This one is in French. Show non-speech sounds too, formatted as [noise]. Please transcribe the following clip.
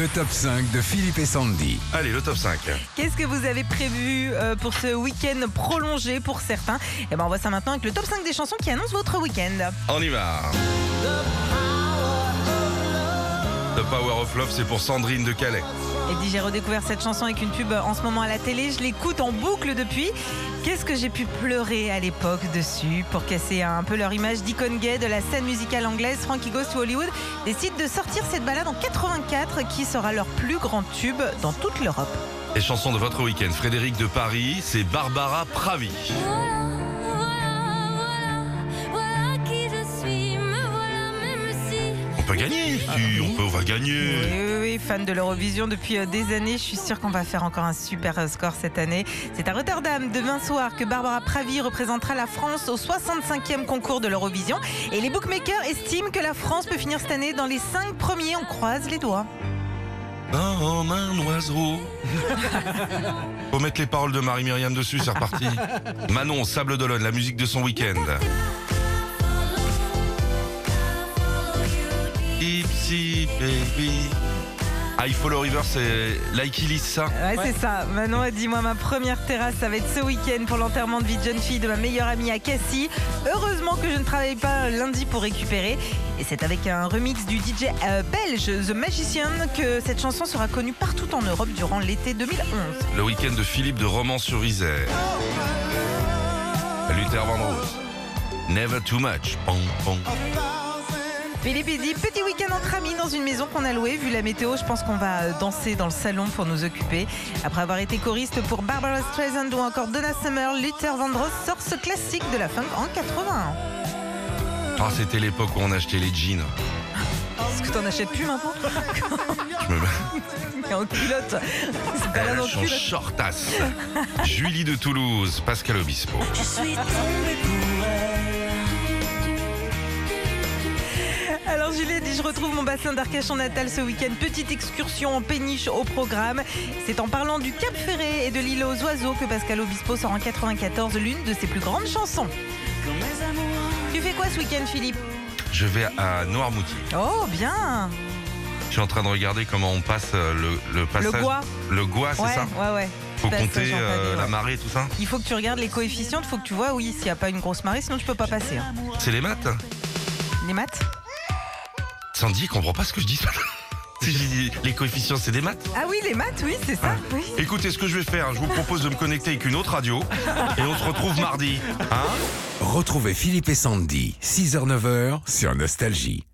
Le top 5 de Philippe et Sandy. Allez, le top 5. Qu'est-ce que vous avez prévu euh, pour ce week-end prolongé pour certains? Eh ben on voit ça maintenant avec le top 5 des chansons qui annoncent votre week-end. On y va. The Power of Love, c'est pour Sandrine de Calais. Et dit j'ai redécouvert cette chanson avec une pub en ce moment à la télé, je l'écoute en boucle depuis. Qu'est-ce que j'ai pu pleurer à l'époque dessus pour casser un peu leur image d'icône gay de la scène musicale anglaise. Frankie Goes to Hollywood décide de sortir cette balade en 84 qui sera leur plus grand tube dans toute l'Europe. Les chansons de votre week-end. Frédéric de Paris, c'est Barbara Pravi. Peut gagner, si, on peut, on va Oui, gagner. oui, oui, fan de l'Eurovision depuis euh, des années. Je suis sûre qu'on va faire encore un super euh, score cette année. C'est à Rotterdam demain soir que Barbara Pravi représentera la France au 65e concours de l'Eurovision. Et les bookmakers estiment que la France peut finir cette année dans les 5 premiers. On croise les doigts. Comme un oiseau. Faut mettre les paroles de Marie-Myriam dessus, c'est reparti. Manon, Sable d'Olonne, la musique de son week-end. Ipsy baby. I Follow River, c'est Like Illis, ça Ouais, c'est ça. Manon a dit Moi, ma première terrasse, ça va être ce week-end pour l'enterrement de vie de jeune fille de ma meilleure amie à Cassis. Heureusement que je ne travaille pas lundi pour récupérer. Et c'est avec un remix du DJ euh, belge The Magician que cette chanson sera connue partout en Europe durant l'été 2011. Le week-end de Philippe de Romans-sur-Isère. Luther Vandross. Never too much. Pom, pom. Dit petit week-end entre amis dans une maison qu'on a louée. Vu la météo, je pense qu'on va euh, danser dans le salon pour nous occuper. Après avoir été choriste pour Barbara Streisand ou encore Donna Summer, Luther Vandross sort ce classique de la funk en 80. Ah, c'était l'époque où on achetait les jeans. Est-ce que t'en achètes plus maintenant? Je me en culotte. C'est pas là dans culotte. shortasse. Julie de Toulouse, Pascal Obispo. je suis tombée pour Alors Julie dit je retrouve mon bassin d'Arcachon natal ce week-end. Petite excursion en péniche au programme. C'est en parlant du Cap Ferré et de l'île aux oiseaux que Pascal Obispo sort en 94 l'une de ses plus grandes chansons. Tu fais quoi ce week-end Philippe? Je vais à Noirmoutier. Oh bien Je suis en train de regarder comment on passe euh, le, le passage. Gois. Le Gois, c'est Ouais, ça? ouais, ouais. Faut compter euh, la marée, tout ça? Il faut que tu regardes les coefficients, il faut que tu vois, oui, s'il n'y a pas une grosse marée, sinon tu peux pas passer. hein. C'est les maths? Les maths? Sandy, comprend pas ce que [laughs] je dis. Les coefficients, c'est des maths Ah oui, les maths, oui, c'est ça. Oui. Écoutez, ce que je vais faire, je vous propose de me connecter avec une autre radio et on se retrouve mardi. Hein Retrouvez Philippe et Sandy, 6h-9h sur Nostalgie.